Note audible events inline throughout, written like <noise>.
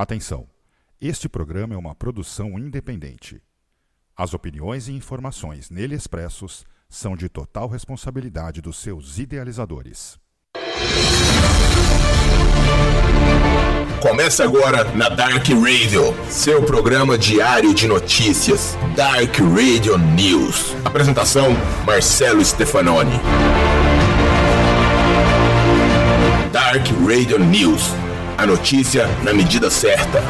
Atenção! Este programa é uma produção independente. As opiniões e informações nele expressos são de total responsabilidade dos seus idealizadores. Começa agora na Dark Radio, seu programa diário de notícias. Dark Radio News. Apresentação: Marcelo Stefanoni. Dark Radio News. A notícia na medida certa.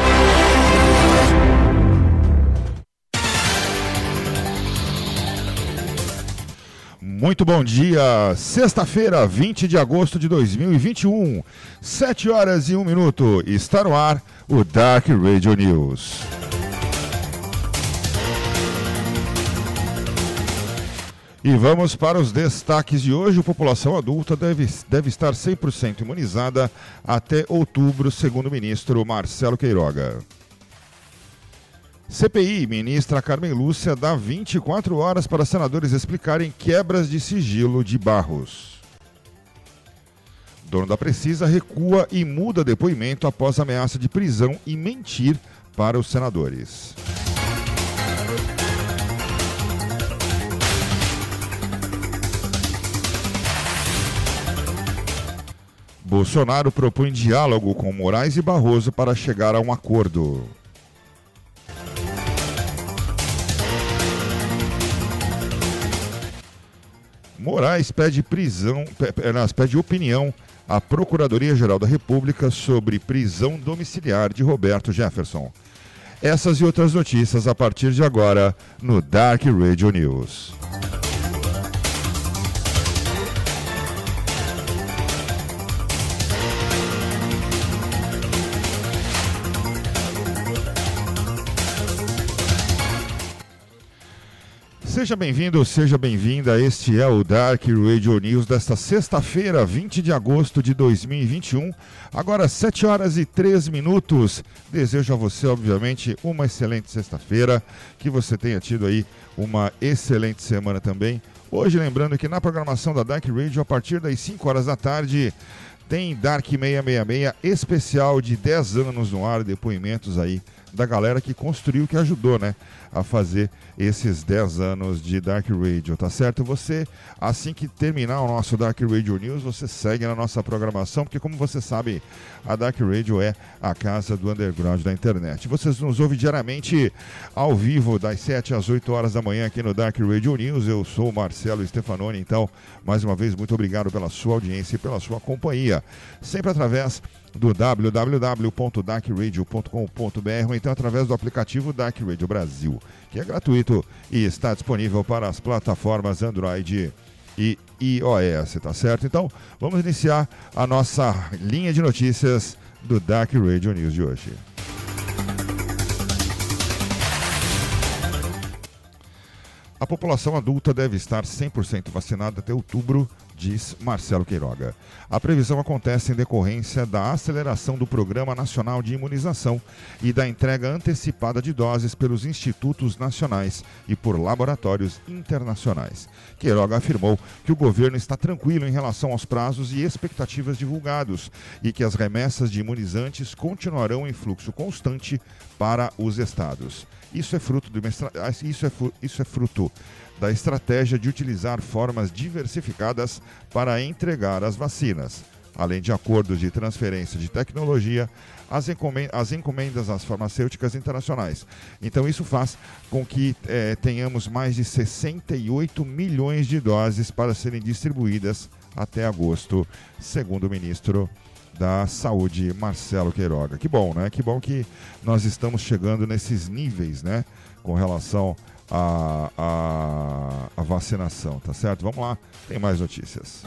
Muito bom dia, sexta-feira, 20 de agosto de 2021, 7 horas e 1 minuto, está no ar o Dark Radio News. E vamos para os destaques de hoje. A população adulta deve, deve estar 100% imunizada até outubro, segundo o ministro Marcelo Queiroga. CPI, ministra Carmen Lúcia dá 24 horas para senadores explicarem quebras de sigilo de Barros. Dono da Precisa recua e muda depoimento após ameaça de prisão e mentir para os senadores. Bolsonaro propõe diálogo com Moraes e Barroso para chegar a um acordo. Moraes pede prisão, pede opinião à Procuradoria-Geral da República sobre prisão domiciliar de Roberto Jefferson. Essas e outras notícias a partir de agora no Dark Radio News. Seja bem-vindo, seja bem-vinda. Este é o Dark Radio News desta sexta-feira, 20 de agosto de 2021. Agora 7 horas e 3 minutos. Desejo a você, obviamente, uma excelente sexta-feira, que você tenha tido aí uma excelente semana também. Hoje, lembrando que na programação da Dark Radio, a partir das 5 horas da tarde, tem Dark 666 especial de 10 anos no ar, depoimentos aí da galera que construiu, que ajudou, né, a fazer esses 10 anos de Dark Radio, tá certo? Você, assim que terminar o nosso Dark Radio News, você segue na nossa programação, porque como você sabe, a Dark Radio é a casa do underground da internet. Vocês nos ouvem diariamente ao vivo, das 7 às 8 horas da manhã aqui no Dark Radio News. Eu sou o Marcelo Stefanoni, então, mais uma vez, muito obrigado pela sua audiência e pela sua companhia. Sempre através do www.darkradio.com.br ou então através do aplicativo Dark Radio Brasil, que é gratuito e está disponível para as plataformas Android e iOS, tá certo? Então, vamos iniciar a nossa linha de notícias do Dark Radio News de hoje. A população adulta deve estar 100% vacinada até outubro diz Marcelo Queiroga. A previsão acontece em decorrência da aceleração do Programa Nacional de Imunização e da entrega antecipada de doses pelos institutos nacionais e por laboratórios internacionais. Queiroga afirmou que o governo está tranquilo em relação aos prazos e expectativas divulgados e que as remessas de imunizantes continuarão em fluxo constante para os estados. Isso é fruto, de uma, isso é, isso é fruto da estratégia de utilizar formas diversificadas para entregar as vacinas, além de acordos de transferência de tecnologia, as, encomendas, as encomendas às farmacêuticas internacionais. Então, isso faz com que é, tenhamos mais de 68 milhões de doses para serem distribuídas até agosto, segundo o ministro da Saúde, Marcelo Queiroga. Que bom, né? Que bom que nós estamos chegando nesses níveis, né? Com relação a, a, a vacinação, tá certo? Vamos lá, tem mais notícias.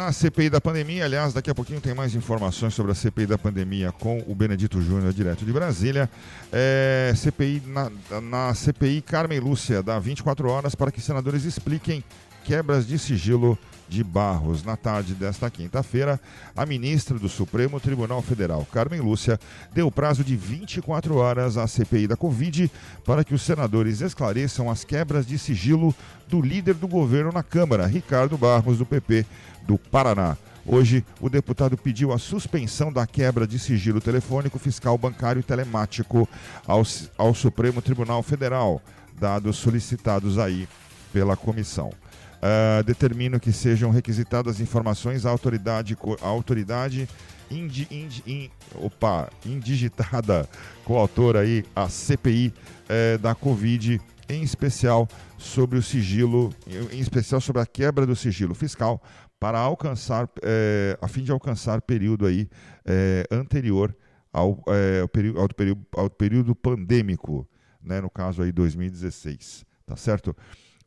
Na CPI da pandemia, aliás, daqui a pouquinho tem mais informações sobre a CPI da pandemia com o Benedito Júnior, direto de Brasília. É, CPI, na, na CPI, Carmen Lúcia dá 24 horas para que senadores expliquem quebras de sigilo de Barros. Na tarde desta quinta-feira, a ministra do Supremo Tribunal Federal, Carmen Lúcia, deu prazo de 24 horas à CPI da Covid para que os senadores esclareçam as quebras de sigilo do líder do governo na Câmara, Ricardo Barros, do PP do Paraná. Hoje, o deputado pediu a suspensão da quebra de sigilo telefônico, fiscal, bancário e telemático ao, ao Supremo Tribunal Federal, dados solicitados aí pela comissão. Uh, determino que sejam requisitadas informações à autoridade, à autoridade indi, indi, in, opa, indigitada <laughs> autor aí, a CPI eh, da Covid, em especial sobre o sigilo, em especial sobre a quebra do sigilo fiscal, para alcançar, eh, a fim de alcançar período aí eh, anterior ao, ao, período, ao, período, ao período pandêmico, né, no caso aí 2016, tá certo?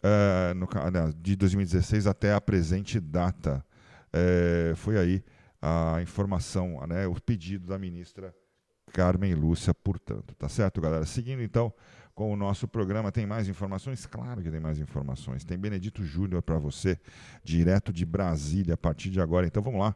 Uh, no, de 2016 até a presente data. Uh, foi aí a informação, né, o pedido da ministra Carmen Lúcia, portanto. Tá certo, galera? Seguindo então com o nosso programa, tem mais informações? Claro que tem mais informações. Tem Benedito Júnior para você, direto de Brasília, a partir de agora. Então vamos lá.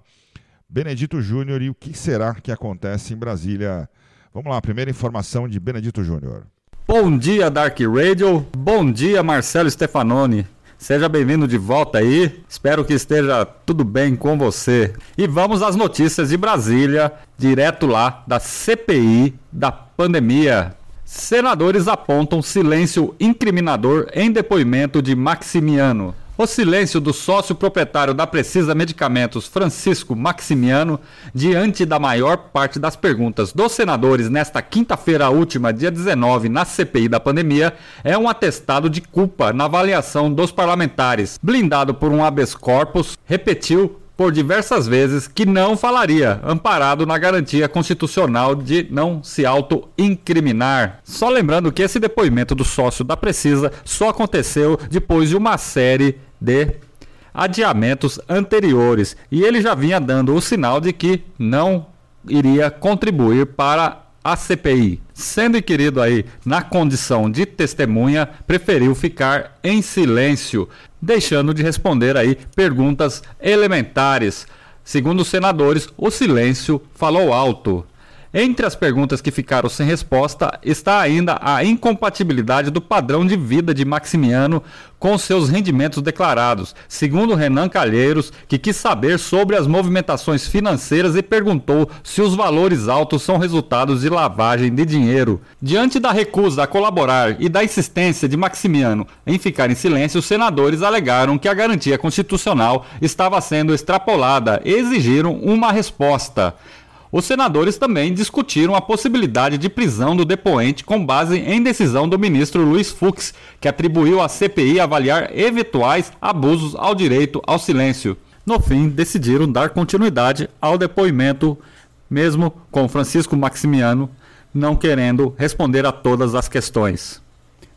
Benedito Júnior e o que será que acontece em Brasília? Vamos lá, primeira informação de Benedito Júnior. Bom dia, Dark Radio. Bom dia, Marcelo Stefanoni. Seja bem-vindo de volta aí. Espero que esteja tudo bem com você. E vamos às notícias de Brasília, direto lá da CPI da pandemia. Senadores apontam silêncio incriminador em depoimento de Maximiano. O silêncio do sócio proprietário da Precisa Medicamentos, Francisco Maximiano, diante da maior parte das perguntas dos senadores nesta quinta-feira última, dia 19, na CPI da pandemia, é um atestado de culpa na avaliação dos parlamentares. Blindado por um habeas corpus, repetiu por diversas vezes que não falaria, amparado na garantia constitucional de não se auto-incriminar. Só lembrando que esse depoimento do sócio da Precisa só aconteceu depois de uma série de adiamentos anteriores e ele já vinha dando o sinal de que não iria contribuir para a CPI. Sendo inquirido aí na condição de testemunha, preferiu ficar em silêncio, deixando de responder aí perguntas elementares. Segundo os senadores, o silêncio falou alto. Entre as perguntas que ficaram sem resposta está ainda a incompatibilidade do padrão de vida de Maximiano com seus rendimentos declarados, segundo Renan Calheiros, que quis saber sobre as movimentações financeiras e perguntou se os valores altos são resultados de lavagem de dinheiro. Diante da recusa a colaborar e da insistência de Maximiano em ficar em silêncio, os senadores alegaram que a garantia constitucional estava sendo extrapolada e exigiram uma resposta. Os senadores também discutiram a possibilidade de prisão do depoente com base em decisão do ministro Luiz Fux, que atribuiu à CPI avaliar eventuais abusos ao direito ao silêncio. No fim, decidiram dar continuidade ao depoimento, mesmo com Francisco Maximiano não querendo responder a todas as questões.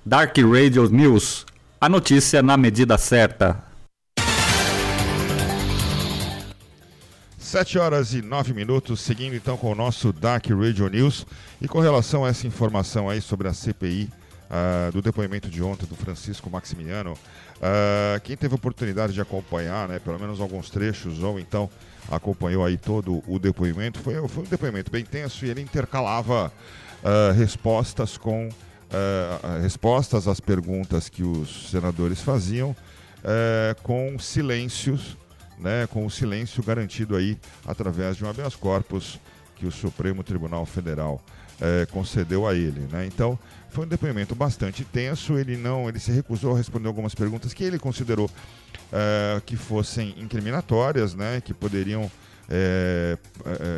Dark Radio News, a notícia na medida certa. 7 horas e 9 minutos, seguindo então com o nosso Dark Radio News. E com relação a essa informação aí sobre a CPI, uh, ah, do depoimento de ontem do Francisco Maximiano, uh, quem teve oportunidade de acompanhar, né, pelo menos alguns trechos, ou então acompanhou aí todo o depoimento, foi, foi um depoimento bem tenso e ele intercalava uh, respostas com respostas às perguntas que os senadores faziam com silêncios né, com o silêncio garantido aí através de um habeas corpus que o Supremo Tribunal Federal é, concedeu a ele. Né? Então, foi um depoimento bastante tenso. Ele não, ele se recusou a responder algumas perguntas que ele considerou é, que fossem incriminatórias, né, que poderiam é,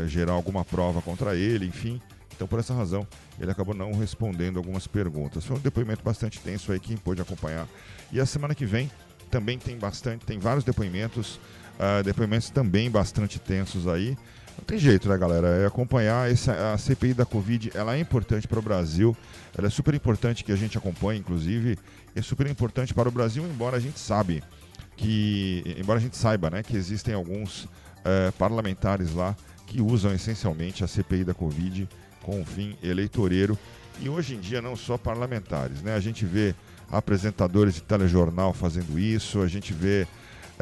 gerar alguma prova contra ele, enfim. Então, por essa razão, ele acabou não respondendo algumas perguntas. Foi um depoimento bastante tenso aí, quem pôde acompanhar. E a semana que vem também tem bastante, tem vários depoimentos Uh, depoimentos também bastante tensos aí. Não tem jeito, né, galera? É acompanhar essa, a CPI da Covid, ela é importante para o Brasil, ela é super importante que a gente acompanhe, inclusive, é super importante para o Brasil, embora a gente sabe que, embora a gente saiba, né, que existem alguns uh, parlamentares lá que usam essencialmente a CPI da Covid com um fim eleitoreiro e hoje em dia não só parlamentares, né? A gente vê apresentadores de telejornal fazendo isso, a gente vê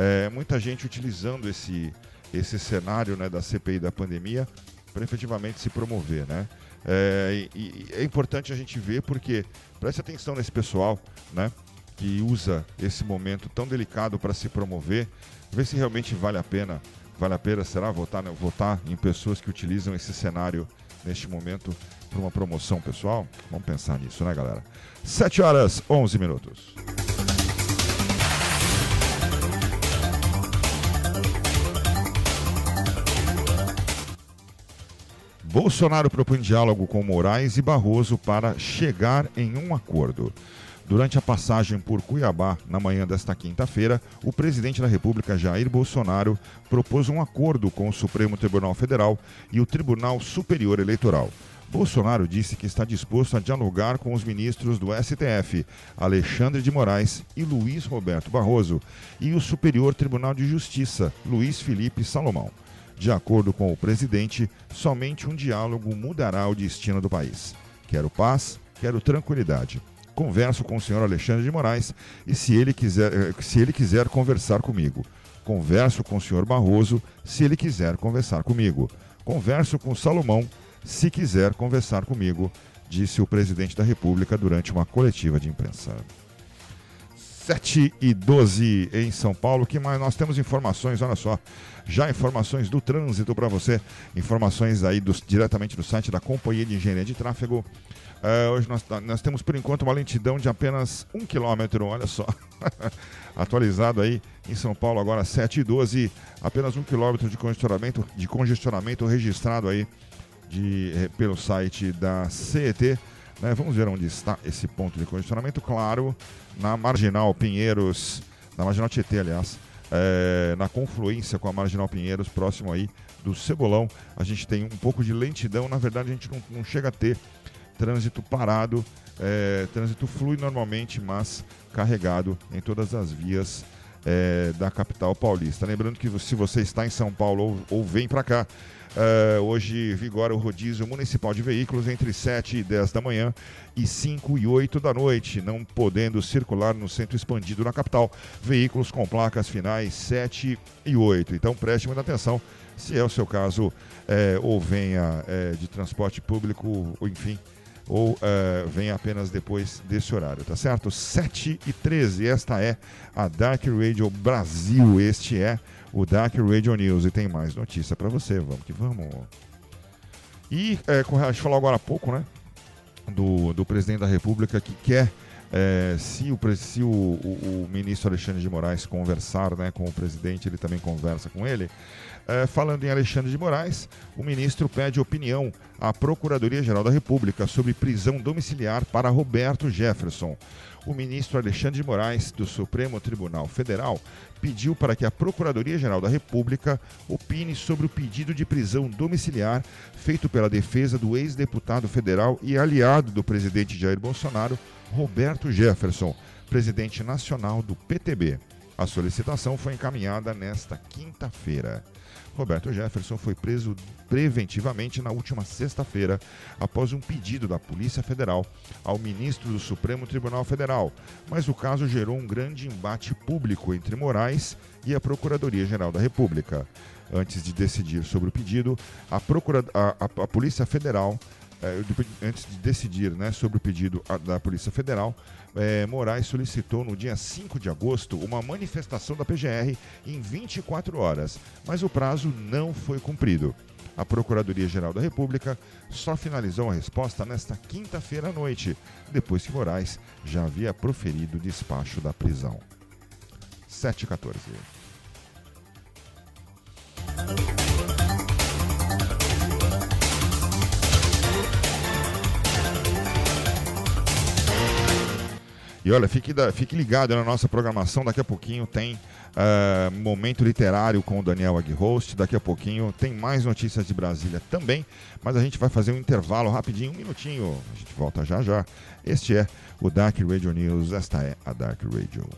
é, muita gente utilizando esse, esse cenário né, da CPI da pandemia para efetivamente se promover, né? É, e, e é importante a gente ver porque preste atenção nesse pessoal, né? Que usa esse momento tão delicado para se promover, ver se realmente vale a pena, vale a pena, será votar, né, votar em pessoas que utilizam esse cenário neste momento para uma promoção pessoal? Vamos pensar nisso, né, galera? 7 horas 11 minutos. Bolsonaro propõe diálogo com Moraes e Barroso para chegar em um acordo. Durante a passagem por Cuiabá, na manhã desta quinta-feira, o presidente da República, Jair Bolsonaro, propôs um acordo com o Supremo Tribunal Federal e o Tribunal Superior Eleitoral. Bolsonaro disse que está disposto a dialogar com os ministros do STF, Alexandre de Moraes e Luiz Roberto Barroso, e o Superior Tribunal de Justiça, Luiz Felipe Salomão. De acordo com o presidente, somente um diálogo mudará o destino do país. Quero paz, quero tranquilidade. Converso com o senhor Alexandre de Moraes e se ele quiser, eh, se ele quiser conversar comigo. Converso com o senhor Barroso se ele quiser conversar comigo. Converso com Salomão se quiser conversar comigo, disse o presidente da República durante uma coletiva de imprensa. 7 e 12 em São Paulo. que mais? Nós temos informações, olha só. Já informações do trânsito para você. Informações aí dos, diretamente do site da Companhia de Engenharia de Tráfego. Uh, hoje nós, nós, temos por enquanto uma lentidão de apenas um quilômetro, olha só. <laughs> Atualizado aí em São Paulo, agora 7 e 12. Apenas um quilômetro de congestionamento, de congestionamento registrado aí de, eh, pelo site da CET. Né? Vamos ver onde está esse ponto de congestionamento. Claro, na Marginal Pinheiros, na Marginal Tietê, aliás, é, na confluência com a Marginal Pinheiros, próximo aí do Cebolão, a gente tem um pouco de lentidão. Na verdade, a gente não, não chega a ter trânsito parado. É, trânsito flui normalmente, mas carregado em todas as vias é, da capital paulista. Lembrando que se você está em São Paulo ou, ou vem para cá, Uh, hoje vigora o rodízio municipal de veículos entre 7 e 10 da manhã e 5 e 8 da noite, não podendo circular no centro expandido na capital. Veículos com placas finais 7 e 8. Então preste muita atenção se é o seu caso, é, ou venha é, de transporte público, ou enfim, ou uh, vem apenas depois desse horário, tá certo? 7 e 13, esta é a Dark Radio Brasil, este é o Dark Radio News e tem mais notícia para você. Vamos que vamos. E é, a gente falou agora há pouco, né? Do, do presidente da República que quer, é, se, o, se o, o, o, ministro Alexandre de Moraes conversar né, com o presidente, ele também conversa com ele. É, falando em Alexandre de Moraes, o ministro pede opinião à Procuradoria-Geral da República sobre prisão domiciliar para Roberto Jefferson o ministro Alexandre de Moraes, do Supremo Tribunal Federal, pediu para que a Procuradoria-Geral da República opine sobre o pedido de prisão domiciliar feito pela defesa do ex-deputado federal e aliado do presidente Jair Bolsonaro, Roberto Jefferson, presidente nacional do PTB. A solicitação foi encaminhada nesta quinta-feira. Roberto Jefferson foi preso preventivamente na última sexta-feira, após um pedido da Polícia Federal ao ministro do Supremo Tribunal Federal. Mas o caso gerou um grande embate público entre Moraes e a Procuradoria-Geral da República. Antes de decidir sobre o pedido, a, Procura... a, a, a Polícia Federal é, antes de decidir né, sobre o pedido da Polícia Federal, é, Moraes solicitou no dia 5 de agosto uma manifestação da PGR em 24 horas, mas o prazo não foi cumprido. A Procuradoria-Geral da República só finalizou a resposta nesta quinta-feira à noite, depois que Moraes já havia proferido o despacho da prisão. 714. E olha, fique, da, fique ligado na nossa programação. Daqui a pouquinho tem uh, Momento Literário com o Daniel Aguihost. Daqui a pouquinho tem mais notícias de Brasília também. Mas a gente vai fazer um intervalo rapidinho, um minutinho. A gente volta já já. Este é o Dark Radio News. Esta é a Dark Radio.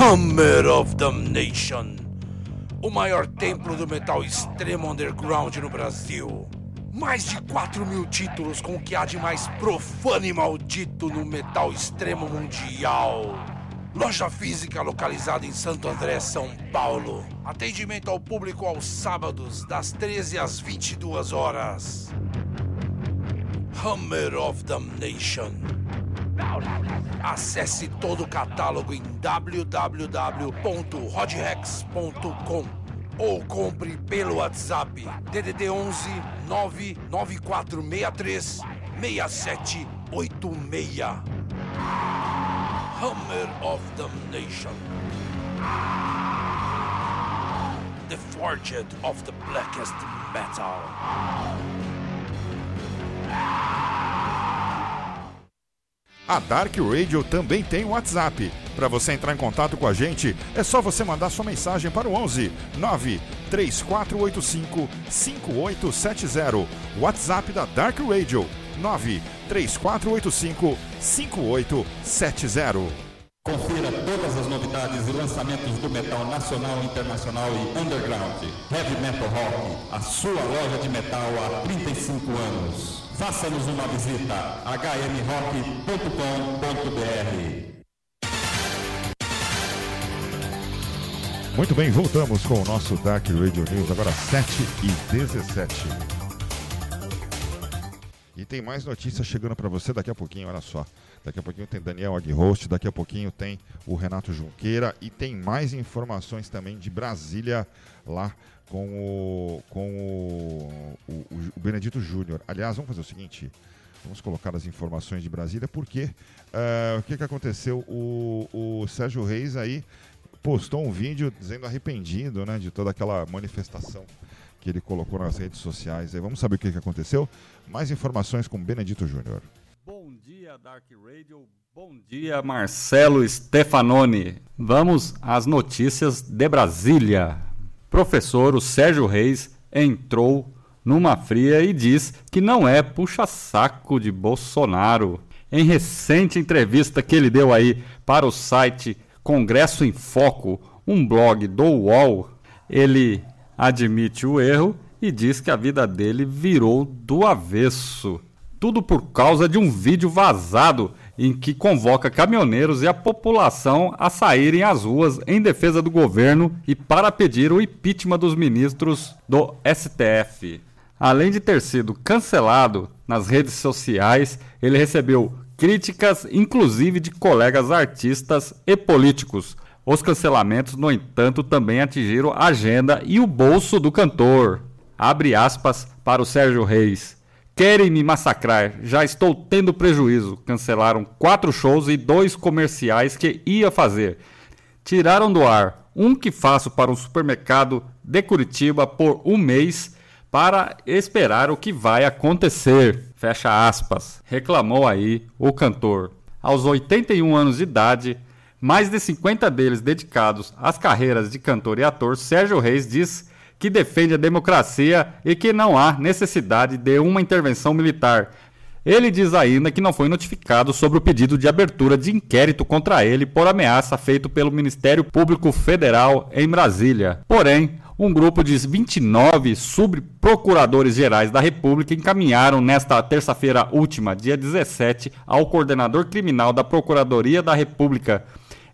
Hammer of Damnation o maior templo do metal extremo underground no Brasil. Mais de 4 mil títulos com o que há de mais profano e maldito no metal extremo mundial. Loja física localizada em Santo André, São Paulo. Atendimento ao público aos sábados, das 13 às 22 horas. Hammer of Damnation. Acesse todo o catálogo em www.rodrex.com ou compre pelo WhatsApp DDD 11 99463 6786. Hammer of Damnation. The Forged of the Blackest Metal. A Dark Radio também tem WhatsApp. Para você entrar em contato com a gente, é só você mandar sua mensagem para o 11 9 3485 5870. WhatsApp da Dark Radio 9 3485 5870. Confira todas as novidades e lançamentos do metal nacional, internacional e underground. Heavy Metal Rock, a sua loja de metal há 35 anos. Faça-nos uma visita hmrock.com.br. Muito bem, voltamos com o nosso Dark Radio News, agora 7 e 17. E tem mais notícias chegando para você daqui a pouquinho, olha só. Daqui a pouquinho tem Daniel Aguihost, daqui a pouquinho tem o Renato Junqueira e tem mais informações também de Brasília lá com o, com o, o, o Benedito Júnior. Aliás, vamos fazer o seguinte: vamos colocar as informações de Brasília, porque uh, o que, que aconteceu? O, o Sérgio Reis aí postou um vídeo dizendo arrependido né, de toda aquela manifestação que ele colocou nas redes sociais. Aí vamos saber o que, que aconteceu. Mais informações com Benedito Júnior. Bom dia, Dark Radio. Bom dia, Marcelo Stefanoni. Vamos às notícias de Brasília. Professor o Sérgio Reis entrou numa fria e diz que não é puxa-saco de Bolsonaro. Em recente entrevista que ele deu aí para o site Congresso em Foco, um blog do UOL, ele admite o erro e diz que a vida dele virou do avesso. Tudo por causa de um vídeo vazado em que convoca caminhoneiros e a população a saírem às ruas em defesa do governo e para pedir o impeachment dos ministros do STF. Além de ter sido cancelado nas redes sociais, ele recebeu críticas, inclusive de colegas artistas e políticos. Os cancelamentos, no entanto, também atingiram a agenda e o bolso do cantor. Abre aspas para o Sérgio Reis. Querem me massacrar, já estou tendo prejuízo. Cancelaram quatro shows e dois comerciais que ia fazer. Tiraram do ar um que faço para um supermercado de Curitiba por um mês para esperar o que vai acontecer. Fecha aspas. Reclamou aí o cantor. Aos 81 anos de idade, mais de 50 deles dedicados às carreiras de cantor e ator, Sérgio Reis diz que defende a democracia e que não há necessidade de uma intervenção militar. Ele diz ainda que não foi notificado sobre o pedido de abertura de inquérito contra ele por ameaça feito pelo Ministério Público Federal em Brasília. Porém, um grupo de 29 subprocuradores gerais da República encaminharam nesta terça-feira última, dia 17, ao coordenador criminal da Procuradoria da República,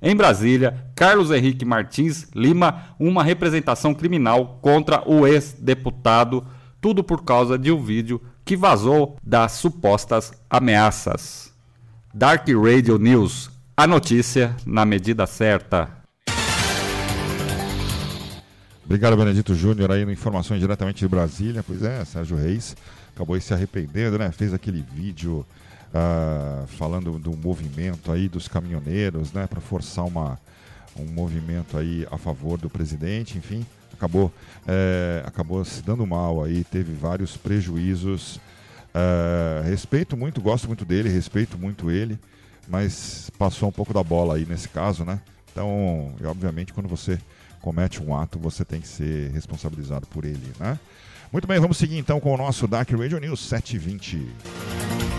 em Brasília, Carlos Henrique Martins Lima, uma representação criminal contra o ex-deputado, tudo por causa de um vídeo que vazou das supostas ameaças. Dark Radio News, a notícia na medida certa. Obrigado, Benedito Júnior, aí informações diretamente de Brasília. Pois é, Sérgio Reis acabou se arrependendo, né? Fez aquele vídeo uh, falando do movimento aí dos caminhoneiros, né, para forçar uma, um movimento aí a favor do presidente, enfim, acabou, é, acabou se dando mal aí, teve vários prejuízos. Uh, respeito muito, gosto muito dele, respeito muito ele, mas passou um pouco da bola aí nesse caso, né? Então, obviamente, quando você comete um ato, você tem que ser responsabilizado por ele, né? Muito bem, vamos seguir então com o nosso Dark Radio News 720.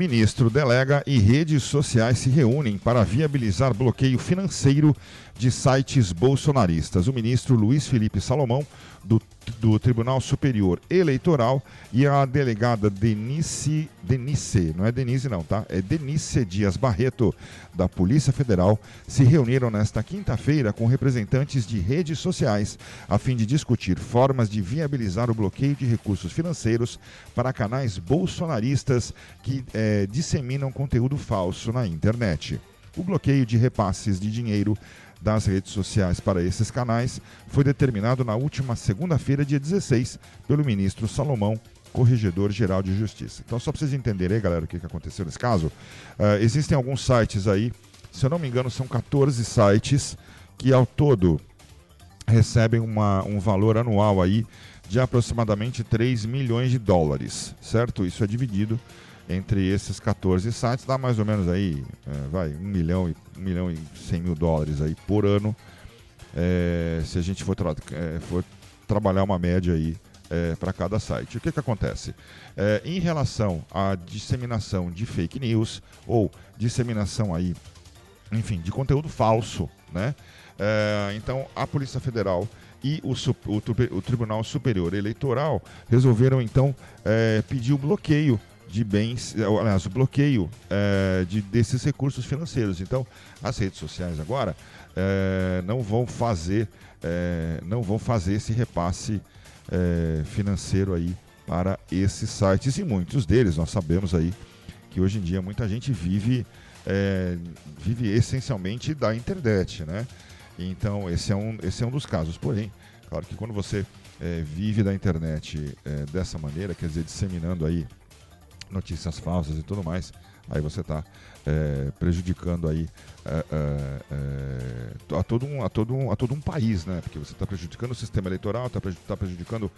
Ministro delega e redes sociais se reúnem para viabilizar bloqueio financeiro de sites bolsonaristas. O ministro Luiz Felipe Salomão, do, do Tribunal Superior Eleitoral, e a delegada Denise, Denise, não é Denise não, tá? É Denise Dias Barreto, da Polícia Federal, se reuniram nesta quinta-feira com representantes de redes sociais a fim de discutir formas de viabilizar o bloqueio de recursos financeiros para canais bolsonaristas que eh, disseminam conteúdo falso na internet. O bloqueio de repasses de dinheiro das redes sociais para esses canais foi determinado na última segunda-feira, dia 16, pelo ministro Salomão, Corregedor-Geral de Justiça. Então, só para vocês entenderem aí, galera, o que, aconteceu nesse caso, uh, existem alguns sites aí, se eu não me engano, são 14 sites que ao todo recebem uma, um valor anual aí de aproximadamente 3 milhões de dólares, certo? Isso é dividido entre esses 14 sites, dá mais ou menos aí, é, vai, 1 milhão, e, 1 milhão e 100 mil dólares aí por ano, é, se a gente for, tra é, for, trabalhar uma média aí é, para cada site. O que, que acontece? É, em relação à disseminação de fake news ou disseminação aí, enfim, de conteúdo falso, né? É, então, a Polícia Federal e o, o, o, Tribunal Superior Eleitoral resolveram então pedir o bloqueio de bens, aliás, o bloqueio é, de, desses recursos financeiros. Então, as redes sociais agora é, não vão fazer, é, não vão fazer esse repasse financeiro aí para esses sites e muitos deles nós sabemos aí que hoje em dia muita gente vive vive essencialmente da internet, né? Então esse é um esse é um dos casos. Porém, claro que quando você vive da internet dessa maneira, quer dizer, disseminando aí notícias falsas e tudo mais, aí você está é, prejudicando aí é, é, é, a, todo um, a, todo um, a todo um país, né? Porque você está prejudicando o sistema eleitoral, está tá prejudicando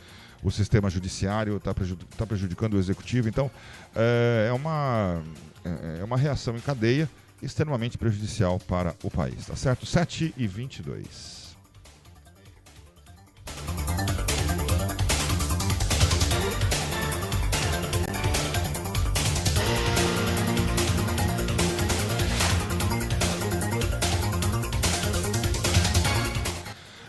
o sistema judiciário, está prejudicando, tá prejudicando o executivo. Então, é, é, uma, é, é uma reação em cadeia extremamente prejudicial para o país, tá certo? 7 e 22.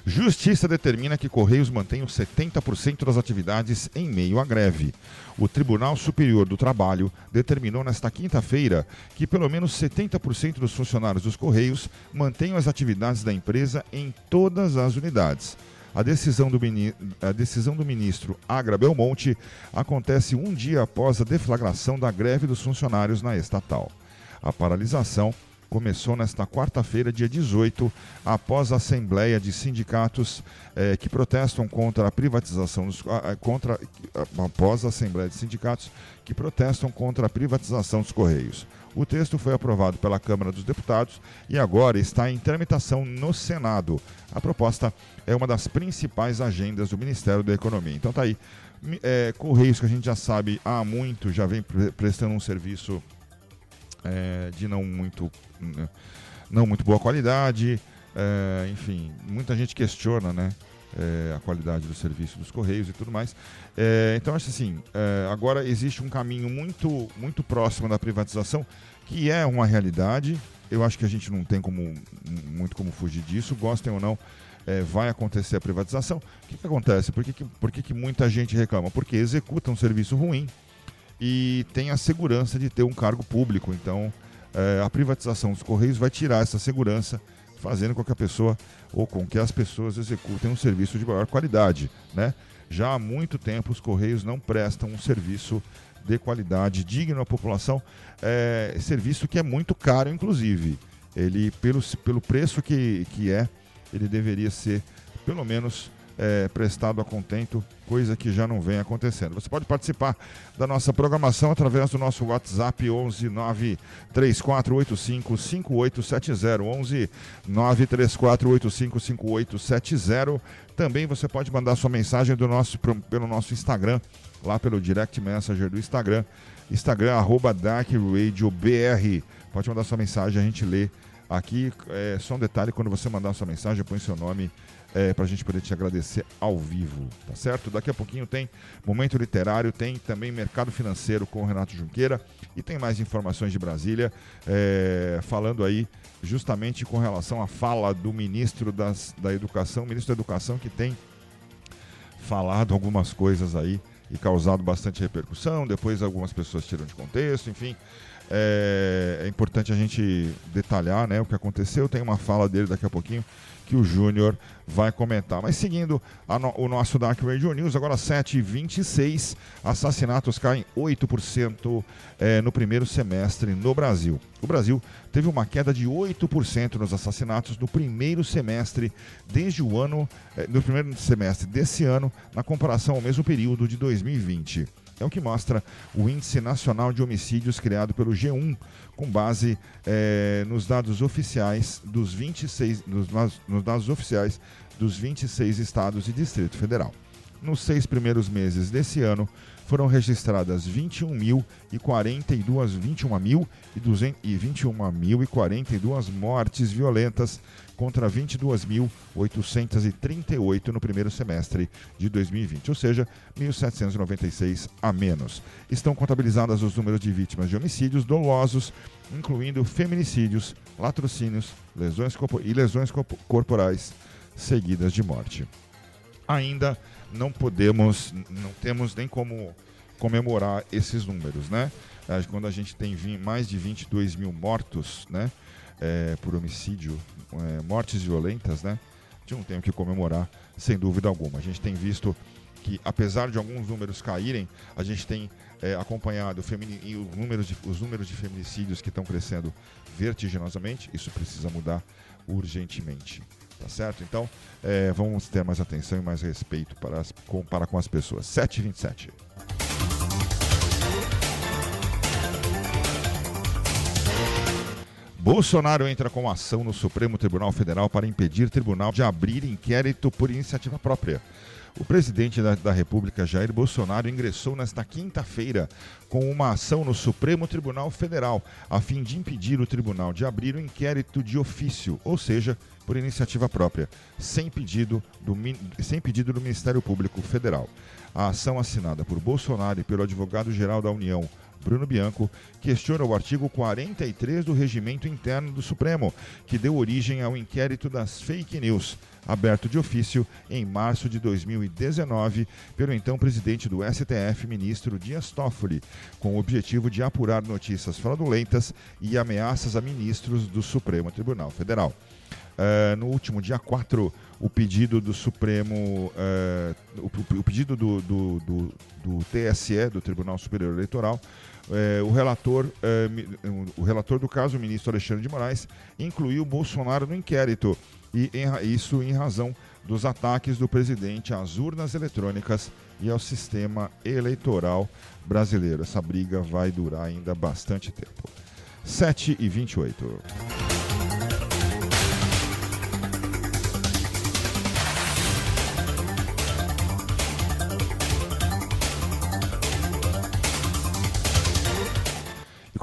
Justiça determina que Correios mantenham 70% das atividades em meio à greve. O Tribunal Superior do Trabalho determinou nesta quinta-feira que pelo menos 70% dos funcionários dos Correios mantenham as atividades da empresa em todas as unidades. A decisão, do, a decisão do ministro Agra Belmonte acontece um dia após a deflagração da greve dos funcionários na estatal. A paralisação começou nesta quarta-feira, dia 18, após a Assembleia de Sindicatos eh, que protestam contra a privatização, dos, contra, após a Assembleia de Sindicatos que protestam contra a privatização dos Correios. O texto foi aprovado pela Câmara dos Deputados e agora está em tramitação no Senado. A proposta é uma das principais agendas do Ministério da Economia. Então tá aí. É, Correios que a gente já sabe há muito, já vem prestando um serviço é, de não muito, não muito boa qualidade. É, enfim, muita gente questiona né, é, a qualidade do serviço dos Correios e tudo mais. É, então, acho assim, é, agora existe um caminho muito, muito próximo da privatização, que é uma realidade. Eu acho que a gente não tem como, muito como fugir disso, gostem ou não. É, vai acontecer a privatização. O que, que acontece? Por, que, que, por que, que muita gente reclama? Porque executa um serviço ruim, e tem a segurança de ter um cargo público. Então, é, a privatização dos Correios vai tirar essa segurança, fazendo com que a pessoa ou com que as pessoas executem um serviço de maior qualidade. Né? Já há muito tempo os Correios não prestam um serviço de qualidade digno à população, é, serviço que é muito caro, inclusive. Ele, pelo, pelo preço que, que é, ele deveria ser pelo menos é, prestado a contento, coisa que já não vem acontecendo. Você pode participar da nossa programação através do nosso WhatsApp 11 93485 5870 11 93485 5870. Também você pode mandar sua mensagem do nosso, pelo nosso Instagram, lá pelo direct messenger do Instagram, Instagram arroba Dark Radio BR. Pode mandar sua mensagem, a gente lê Aqui, é só um detalhe, quando você mandar sua mensagem, põe seu nome é, para a gente poder te agradecer ao vivo, tá certo? Daqui a pouquinho tem Momento Literário, tem também Mercado Financeiro com o Renato Junqueira e tem mais informações de Brasília, é, falando aí justamente com relação à fala do ministro das, da Educação, ministro da Educação que tem falado algumas coisas aí e causado bastante repercussão, depois algumas pessoas tiram de contexto, enfim. É, é importante a gente detalhar né, o que aconteceu. Tem uma fala dele daqui a pouquinho que o Júnior vai comentar. Mas seguindo no, o nosso Dark Radio News, agora 7h26, assassinatos caem 8% é, no primeiro semestre no Brasil. O Brasil teve uma queda de 8% nos assassinatos no primeiro semestre desde o ano, é, no primeiro semestre desse ano, na comparação ao mesmo período de 2020. É o que mostra o Índice Nacional de Homicídios criado pelo G1, com base é, nos dados oficiais dos 26, nos, nos dados oficiais dos 26 estados e Distrito Federal. Nos seis primeiros meses desse ano, foram registradas 21.042 21 e 21.042 mortes violentas contra 22.838 no primeiro semestre de 2020, ou seja, 1.796 a menos. Estão contabilizados os números de vítimas de homicídios dolosos, incluindo feminicídios, latrocínios lesões e lesões corporais seguidas de morte. Ainda não podemos, não temos nem como comemorar esses números, né? Quando a gente tem mais de 22 mil mortos, né? É, por homicídio, é, mortes violentas, né? A gente não tem o que comemorar, sem dúvida alguma. A gente tem visto que, apesar de alguns números caírem, a gente tem é, acompanhado os números, de, os números de feminicídios que estão crescendo vertiginosamente. Isso precisa mudar urgentemente. Tá certo? Então, é, vamos ter mais atenção e mais respeito para, as, com, para com as pessoas. 7h27. Bolsonaro entra com ação no Supremo Tribunal Federal para impedir o tribunal de abrir inquérito por iniciativa própria. O presidente da, da, República, Jair Bolsonaro, ingressou nesta quinta-feira com uma ação no Supremo Tribunal Federal, a fim de impedir o tribunal de abrir um inquérito de ofício, ou seja, por iniciativa própria, sem pedido do, sem pedido do Ministério Público Federal. A ação assinada por Bolsonaro e pelo advogado-geral da União, Bruno Bianco, questiona o artigo 43 do Regimento Interno do Supremo, que deu origem ao inquérito das fake news, aberto de ofício em março de 2019 pelo então presidente do STF, ministro Dias Toffoli, com o objetivo de apurar notícias fraudulentas e ameaças a ministros do Supremo Tribunal Federal. Uh, no último dia 4, o pedido do Supremo, uh, o, o, pedido do, do, do, do, TSE, do Tribunal Superior Eleitoral, uh, o, relator, o relator do caso, o ministro Alexandre de Moraes, incluiu Bolsonaro no inquérito, e em, isso em razão dos ataques do presidente às urnas eletrônicas e ao sistema eleitoral brasileiro. Essa briga vai durar ainda bastante tempo. 7 e 28.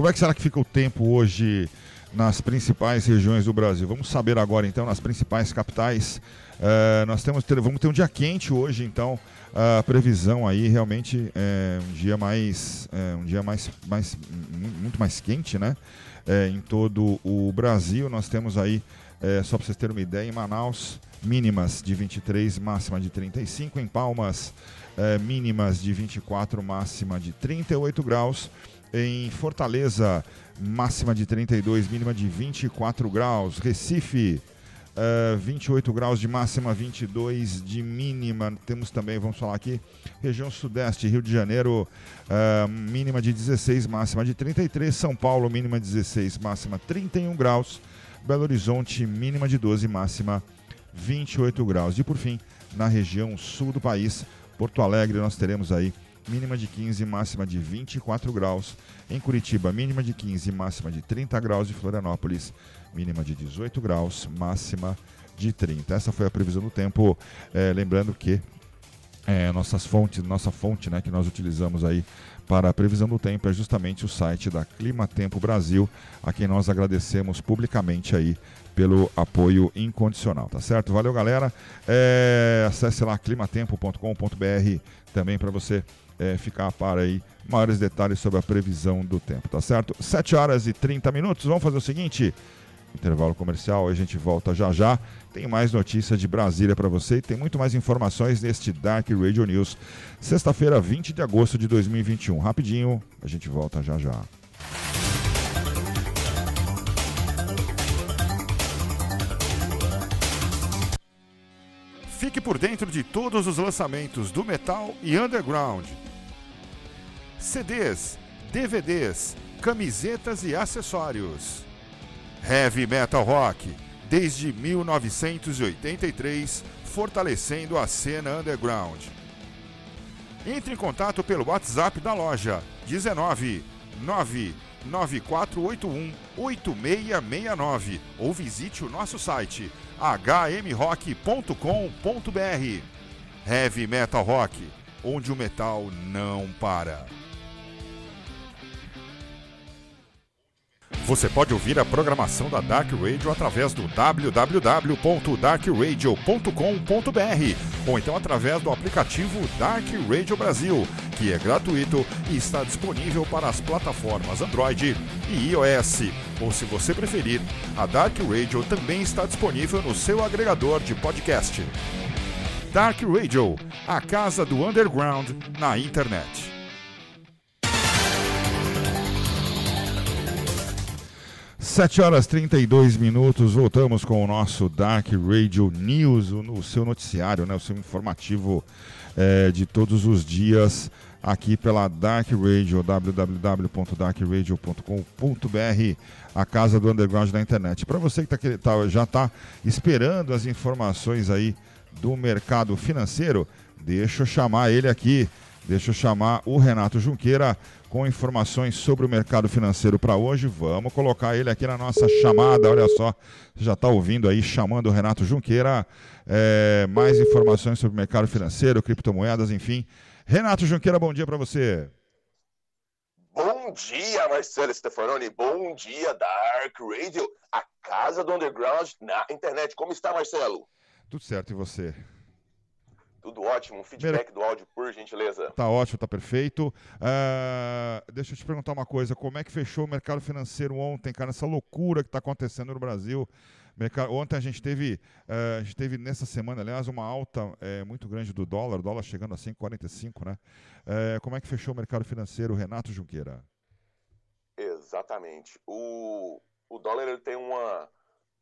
Como é que será que fica o tempo hoje nas principais regiões do Brasil? Vamos saber agora então nas principais capitais. Uh, nós temos vamos ter um dia quente hoje, então a previsão aí realmente é um dia mais é, um dia mais, mais muito mais quente, né? É, em todo o Brasil nós temos aí é, só para vocês terem uma ideia, em Manaus mínimas de 23, máxima de 35, em Palmas mínimas de 24, máxima de 38 graus. Em Fortaleza, máxima de 32, mínima de 24 graus. Recife, uh, eh, 28 graus de máxima, 22 de mínima. Temos também, vamos falar aqui, região sudeste, Rio de Janeiro, uh, mínima de 16, máxima de 33. São Paulo, mínima de 16, máxima 31 graus. Belo Horizonte, mínima de 12, máxima 28 graus. E por fim, na região sul do país, Porto Alegre, nós teremos aí mínima de 15, máxima de 24 graus. Em Curitiba, mínima de 15, máxima de 30 graus. Em Florianópolis, mínima de 18 graus, máxima de 30. Essa foi a previsão do tempo. É, lembrando que é, nossas fontes, nossa fonte né, que nós utilizamos aí para a previsão do tempo é justamente o site da Clima Tempo Brasil, a quem nós agradecemos publicamente aí pelo apoio incondicional, tá certo? Valeu, galera. É, acesse lá climatempo.com.br também para você é, ficar a par aí maiores detalhes sobre a previsão do tempo, tá certo? 7 horas e 30 minutos. Vamos fazer o seguinte: intervalo comercial, a gente volta já já. Tem mais notícias de Brasília para você e tem muito mais informações neste Dark Radio News. Sexta-feira, 20 de agosto de 2021. Rapidinho, a gente volta já já. Fique por dentro de todos os lançamentos do metal e underground. CDs, DVDs, camisetas e acessórios. Heavy Metal Rock, desde 1983, fortalecendo a cena underground. Entre em contato pelo WhatsApp da loja 19 99481 8669 ou visite o nosso site hmrock.com.br. Heavy Metal Rock, onde o metal não para. Você pode ouvir a programação da Dark Radio através do www.darkradio.com.br ou então através do aplicativo Dark Radio Brasil, que é gratuito e está disponível para as plataformas Android e iOS. Ou se você preferir, a Dark Radio também está disponível no seu agregador de podcast. Dark Radio, a casa do underground na internet. 7 horas 32 minutos, voltamos com o nosso Dark Radio News, o, o seu noticiário, né, o seu informativo é, de todos os dias aqui pela Dark Radio, www.darkradio.com.br, a casa do underground da internet. Para você que tá, tá, já está esperando as informações aí do mercado financeiro, deixa eu chamar ele aqui, deixa eu chamar o Renato Junqueira com informações sobre o mercado financeiro para hoje. Vamos colocar ele aqui na nossa chamada. Olha só, você já está ouvindo aí, chamando o Renato Junqueira. É, mais informações sobre o mercado financeiro, criptomoedas, enfim. Renato Junqueira, bom dia para você. Bom dia, Marcelo Stefanoni. Bom dia, Dark Radio, a casa do underground na internet. Como está, Marcelo? Tudo certo, e você? Tudo ótimo. Um feedback do áudio, por gentileza. Tá ótimo, tá perfeito. Uh, deixa eu te perguntar uma coisa. Como é que fechou o mercado financeiro ontem, cara? Essa loucura que está acontecendo no Brasil. Mercado... Ontem a gente teve, uh, a gente teve nessa semana, aliás, uma alta uh, muito grande do dólar, dólar chegando a 5,45, né? Uh, como é que fechou o mercado financeiro, Renato Junqueira? Exatamente. O, o dólar ele tem uma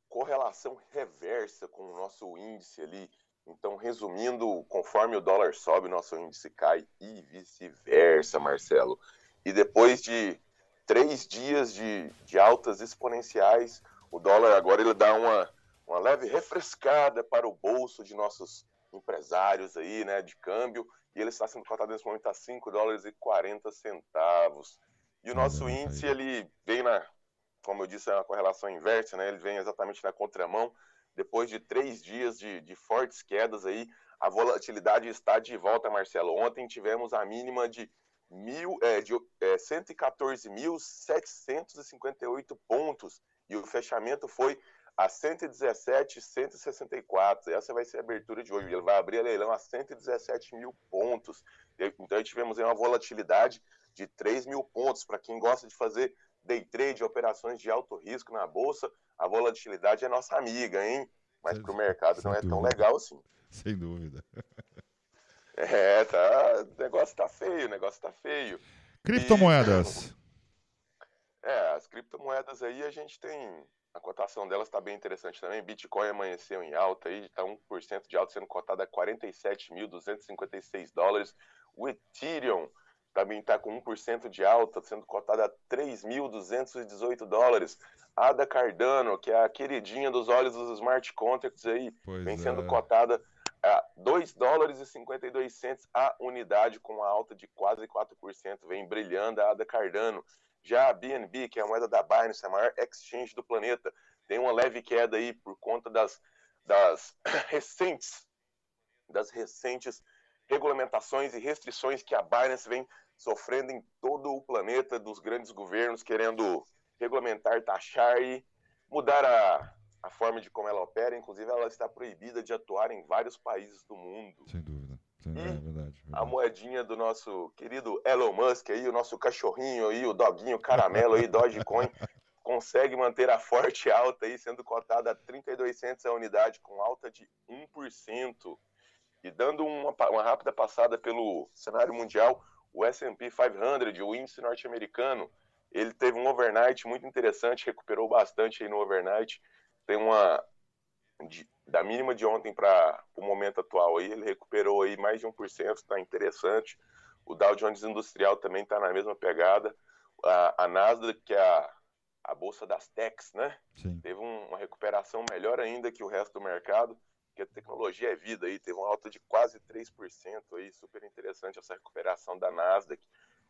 correlação reversa com o nosso índice ali então, resumindo, conforme o dólar sobe, nosso índice cai e vice-versa, Marcelo. E depois de três dias de, de altas exponenciais, o dólar agora ele dá uma, uma leve refrescada para o bolso de nossos empresários aí, né, de câmbio, e ele está sendo cotado nesse momento a 5 dólares e 40 centavos. E o nosso índice, ele vem na, como eu disse, é uma correlação inversa, né, ele vem exatamente na contramão, depois de três dias de, de fortes quedas aí, a volatilidade está de volta, Marcelo. Ontem tivemos a mínima de, é, de é, 114.758 pontos e o fechamento foi a 117,164. Essa vai ser a abertura de hoje. Ele vai abrir a leilão a 117 mil pontos. Então tivemos uma volatilidade de 3 mil pontos. Para quem gosta de fazer day trade, operações de alto risco na bolsa, a volatilidade é nossa amiga, hein? Mas para o mercado não é tão legal assim. Sem dúvida. É, tá. O negócio tá feio, o negócio tá feio. Criptomoedas. E, é, as criptomoedas aí a gente tem. A cotação delas está bem interessante também. Bitcoin amanheceu em alta aí, está 1% de alta, sendo cotado a 47.256 dólares. O Ethereum também está com 1% de alta, sendo cotada a 3.218 dólares. Ada Cardano, que é a queridinha dos olhos dos smart contracts aí, pois vem sendo é. cotada a 2 dólares e 52 centos a unidade, com uma alta de quase 4%, vem brilhando a Ada Cardano. Já a BNB, que é a moeda da Binance, a maior exchange do planeta, tem uma leve queda aí por conta das, das <coughs> recentes das recentes regulamentações e restrições que a Binance vem sofrendo em todo o planeta dos grandes governos querendo regulamentar, taxar e mudar a, a forma de como ela opera. Inclusive, ela está proibida de atuar em vários países do mundo. Sem dúvida. Sem dúvida. É verdade, verdade. A moedinha do nosso querido Elon Musk aí, o nosso cachorrinho aí, o doguinho caramelo aí, Dogecoin, <laughs> consegue manter a forte alta aí, sendo cotada a 32 centos a unidade, com alta de 1%. E dando uma, uma rápida passada pelo cenário mundial, o S&P 500, o índice norte-americano, ele teve um overnight muito interessante, recuperou bastante aí no overnight. Tem uma de, da mínima de ontem para o momento atual aí, ele recuperou aí mais de 1%, está interessante. O Dow Jones Industrial também está na mesma pegada. A, a Nasdaq, que é a, a bolsa das techs, né? Sim. Teve um, uma recuperação melhor ainda que o resto do mercado, que a tecnologia é vida aí, teve uma alta de quase 3% aí, super interessante essa recuperação da Nasdaq.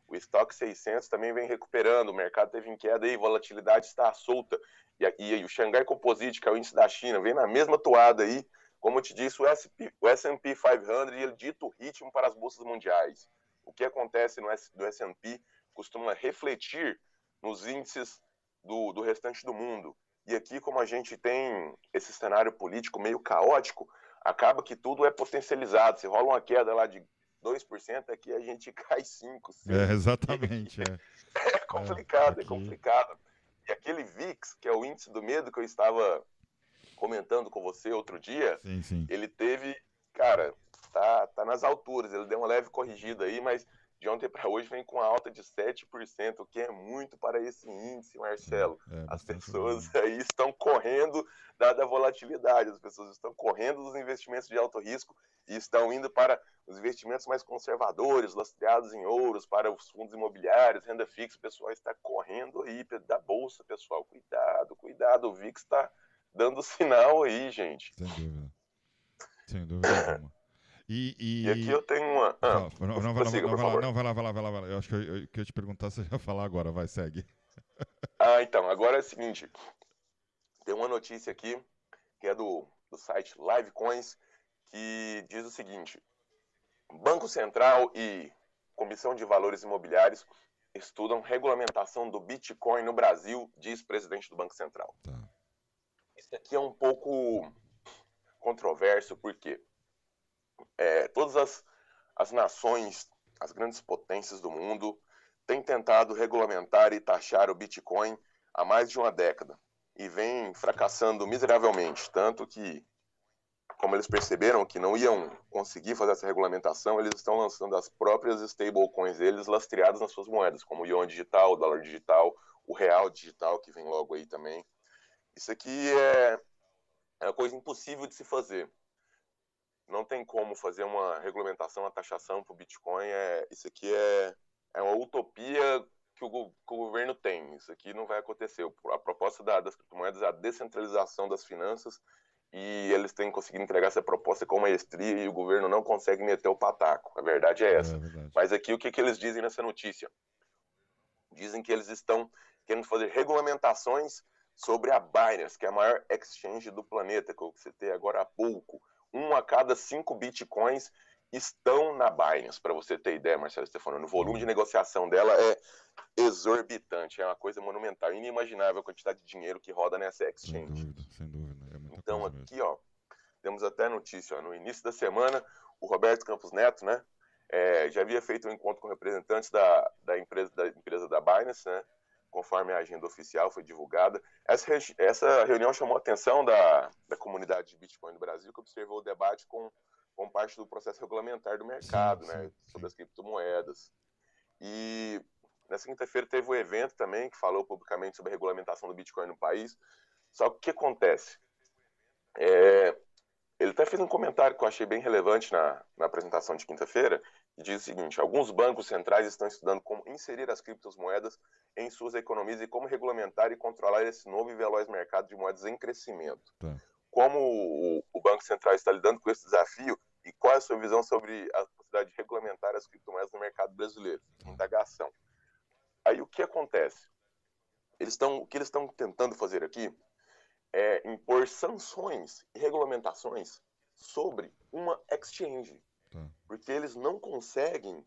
O estoque 600 também vem recuperando, o mercado teve em queda aí, volatilidade está solta. E, e o Xangai Composite, que é o índice da China, vem na mesma toada aí. Como eu te disse, o S&P 500 ele dita o ritmo para as bolsas mundiais. O que acontece no S&P costuma refletir nos índices do, do restante do mundo. E aqui, como a gente tem esse cenário político meio caótico, acaba que tudo é potencializado. Se rola uma queda lá de 2%, aqui a gente <laughs> cai 5%. 6%. É, exatamente. É, <laughs> é complicado, é, é complicado. E aquele VIX, que é o índice do medo que eu estava comentando com você outro dia, sim, sim. ele teve, cara, tá, tá nas alturas. Ele deu uma leve corrigida aí, mas de ontem para hoje vem com alta de 7%, o que é muito para esse índice, Marcelo. É, As pessoas bom. aí estão correndo dada a volatilidade, as pessoas estão correndo dos investimentos de alto risco e estão indo para os investimentos mais conservadores, lastreados em ouros, para os fundos imobiliários, renda fixa. O pessoal está correndo aí da bolsa, pessoal. Cuidado, cuidado. O VIX está dando <laughs> sinal aí, gente. Sem dúvida. Sem dúvida alguma. E, e... e, aqui eu tenho uma. Ah, não, não, não, vai, lá, vai, lá, não, vai lá, vai lá, vai lá, vai lá. Eu acho que eu, eu, que eu te perguntar, você já falar agora, vai, segue. Ah, então, agora é o seguinte. Tem uma notícia aqui, que é do, do site Livecoins, que diz o seguinte: Banco Central e Comissão de Valores Imobiliários estudam regulamentação do Bitcoin no Brasil, diz presidente do Banco Central. Tá. Isso aqui é um pouco controverso, porque é, todas as, as nações, as grandes potências do mundo, têm tentado regulamentar e taxar o Bitcoin há mais de uma década e vem fracassando miseravelmente, tanto que como eles perceberam que não iam conseguir fazer essa regulamentação, eles estão lançando as próprias stablecoins deles lastreadas nas suas moedas, como o yuan digital, o dólar digital, o real digital, que vem logo aí também. Isso aqui é, é uma coisa impossível de se fazer não tem como fazer uma regulamentação, uma taxação para o Bitcoin. É, isso aqui é, é uma utopia que o, que o, governo tem. Isso aqui não vai acontecer. A proposta da, das criptomoedas é a descentralização das finanças e eles têm conseguido entregar essa proposta com maestria e o governo não consegue meter o pataco. A verdade é essa. É verdade. Mas aqui o que, que eles dizem nessa notícia? Dizem que eles estão querendo fazer regulamentações sobre a Binance, que é a maior exchange do planeta, que eu citei agora há pouco um a cada cinco bitcoins estão na Binance, para você ter ideia, Marcelo Stefano. O volume de negociação dela é exorbitante, é uma coisa monumental, inimaginável a quantidade de dinheiro que roda nessa exchange. Sem dúvida, sem dúvida. É então, aqui, mesmo. ó, temos até notícia, ó, no início da semana, o Roberto Campos Neto, né, é, já havia feito um encontro com representantes da, da, empresa, da empresa da Binance, né, conforme a agenda oficial foi divulgada. Essa, essa reunião chamou a atenção da, da comunidade de Bitcoin do Brasil, que observou o debate com, com parte do processo regulamentar do mercado, sim, né, sim, sobre as criptomoedas. E nessa quinta-feira teve um evento também que falou publicamente sobre a regulamentação do Bitcoin no país. Só que o que acontece? É, ele até fez um comentário que eu achei bem relevante na, na apresentação de quinta-feira, e diz o seguinte: alguns bancos centrais estão estudando como inserir as criptomoedas em suas economias e como regulamentar e controlar esse novo e veloz mercado de moedas em crescimento. Tá. Como o, o, Banco Central está lidando com esse desafio e qual é a sua visão sobre a possibilidade de regulamentar as criptomoedas no mercado brasileiro? Tá. Indagação. Aí o que acontece? Eles estão, o que eles estão tentando fazer aqui é impor sanções e regulamentações sobre uma exchange. Porque eles não conseguem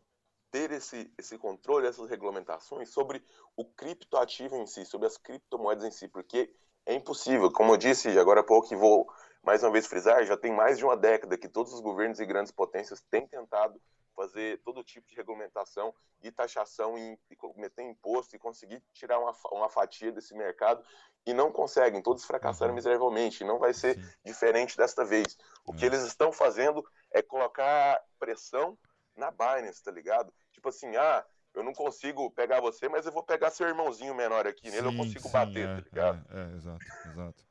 ter esse, esse controle, essas regulamentações sobre o criptoativo em si, sobre as criptomoedas em si, porque é impossível. Como eu disse agora há pouco, e vou mais uma vez frisar, já tem mais de uma década que todos os governos e grandes potências têm tentado fazer todo tipo de regulamentação e taxação e, e meter imposto e conseguir tirar uma, uma fatia desse mercado e não conseguem, todos fracassaram uhum. miseravelmente, não vai ser Sim. diferente desta vez. O que eles estão fazendo é colocar pressão na Binance, tá ligado? Tipo assim, ah, eu não consigo pegar você, mas eu vou pegar seu irmãozinho menor aqui, nele sim, eu consigo sim, bater, é, tá ligado? É, é, exato, exato.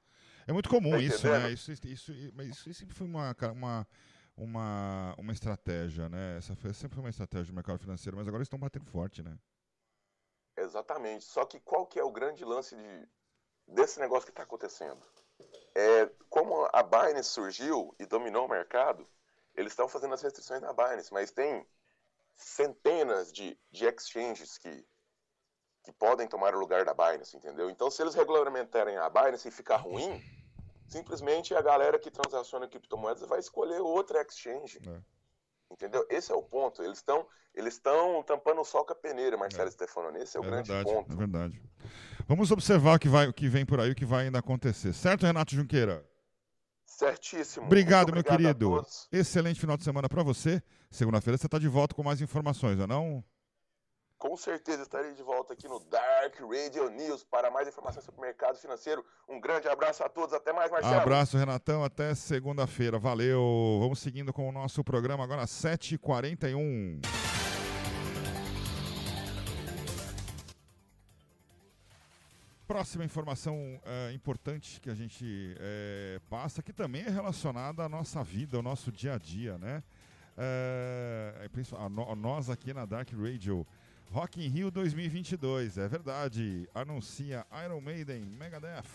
É muito comum tá isso, né? Isso, isso, mas isso sempre foi uma, uma, uma, uma estratégia, né? Essa foi sempre foi uma estratégia do mercado financeiro, mas agora estão batendo forte, né? Exatamente. Só que qual que é o grande lance de, desse negócio que está acontecendo? É, como a Binance surgiu e dominou o mercado, eles estão fazendo as restrições na Binance, mas tem centenas de, de exchanges que, que podem tomar o lugar da Binance, entendeu? Então, se eles regulamentarem a Binance e ficar ruim, simplesmente a galera que transaciona criptomoedas vai escolher outra exchange. É. Entendeu? Esse é o ponto. Eles estão eles tampando o sol com a peneira, Marcelo é. Stefano. Esse é o é grande verdade, ponto. É verdade. Vamos observar o que, vai, o que vem por aí, o que vai ainda acontecer. Certo, Renato Junqueira? Certíssimo. Obrigado, meu querido. Excelente final de semana para você. Segunda-feira você está de volta com mais informações, não é não? Com certeza estarei de volta aqui no Dark Radio News para mais informações sobre o mercado financeiro. Um grande abraço a todos. Até mais, Marcelo. Abraço, Renatão. Até segunda-feira. Valeu. Vamos seguindo com o nosso programa agora, 7h41. Próxima informação uh, importante que a gente uh, passa, que também é relacionada à nossa vida, ao nosso dia a dia, né? Uh, nós aqui na Dark Radio. Rock in Rio 2022, é verdade. Anuncia Iron Maiden, Megadeth,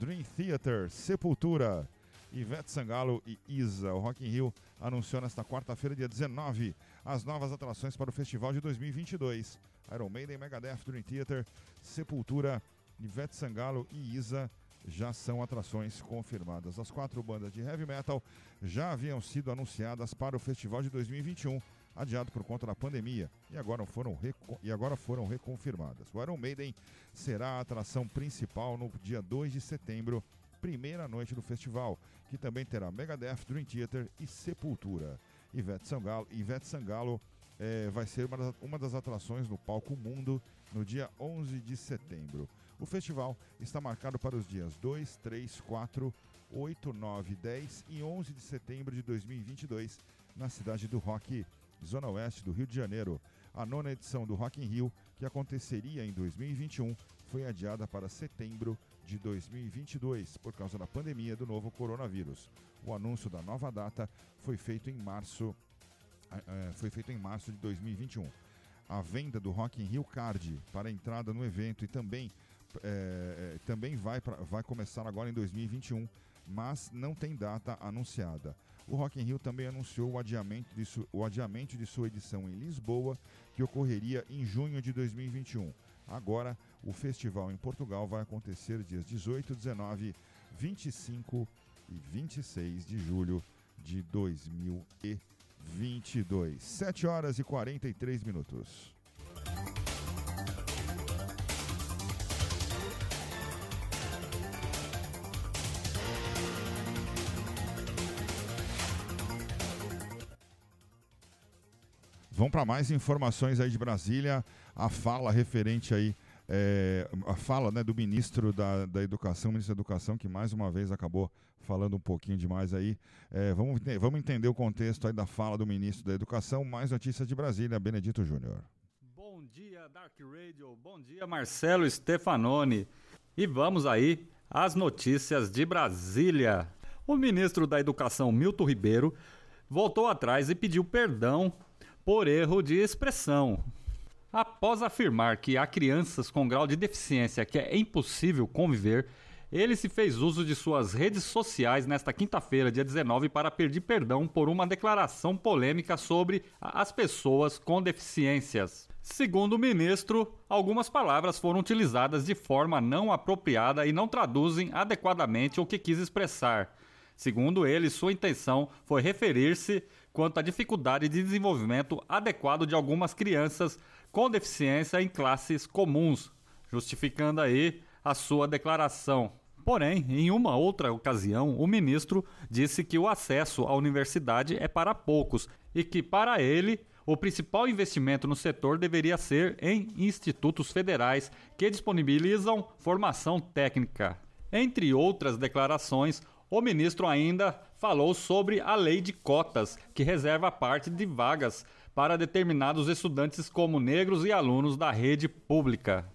Dream Theater, Sepultura, Ivete Sangalo e Isa. O Rock in Rio anunciou nesta quarta-feira, dia 19, as novas atrações para o festival de 2022. Iron Maiden, Megadeth, Dream Theater, Sepultura, Ivete Sangalo e Isa já são atrações confirmadas. As quatro bandas de heavy metal já haviam sido anunciadas para o festival de 2021 adiado por conta da pandemia e agora foram, e agora foram reconfirmadas. O Iron Maiden será a atração principal no dia 2 de setembro, primeira noite do festival, que também terá Megadeth, Dream Theater e Sepultura. Ivete Sangalo, Ivete Sangalo é, vai ser uma das, uma das atrações no Palco Mundo no dia 11 de setembro. O festival está marcado para os dias 2, 3, 4, 8, 9, 10 e 11 de setembro de 2022 na cidade do Rock Zona Oeste do Rio de Janeiro. A nona edição do Rock in Rio, que aconteceria em 2021, foi adiada para setembro de 2022 por causa da pandemia do novo coronavírus. O anúncio da nova data foi feito em março, é, foi feito em março de 2021. A venda do Rock in Rio Card para entrada no evento e também é, também vai, pra, vai começar agora em 2021, mas não tem data anunciada. O Rock in Rio também anunciou o adiamento, de o adiamento de sua edição em Lisboa, que ocorreria em junho de 2021. Agora, o festival em Portugal vai acontecer dias 18, 19, 25 e 26 de julho de 2022. 7 horas e 43 minutos. Vamos para mais informações aí de Brasília. A fala referente aí, é, a fala né, do ministro da, da Educação, ministro da Educação, que mais uma vez acabou falando um pouquinho demais aí. É, vamos, vamos entender o contexto aí da fala do ministro da Educação. Mais notícias de Brasília, Benedito Júnior. Bom dia, Dark Radio. Bom dia, Marcelo Stefanoni. E vamos aí às notícias de Brasília. O ministro da Educação, Milton Ribeiro, voltou atrás e pediu perdão por erro de expressão. Após afirmar que há crianças com grau de deficiência que é impossível conviver, ele se fez uso de suas redes sociais nesta quinta-feira, dia 19, para pedir perdão por uma declaração polêmica sobre as pessoas com deficiências. Segundo o ministro, algumas palavras foram utilizadas de forma não apropriada e não traduzem adequadamente o que quis expressar. Segundo ele, sua intenção foi referir-se quanto à dificuldade de desenvolvimento adequado de algumas crianças com deficiência em classes comuns, justificando aí a sua declaração. Porém, em uma outra ocasião, o ministro disse que o acesso à universidade é para poucos e que, para ele, o principal investimento no setor deveria ser em institutos federais que disponibilizam formação técnica. Entre outras declarações, o ministro ainda falou sobre a lei de cotas, que reserva parte de vagas para determinados estudantes como negros e alunos da rede pública.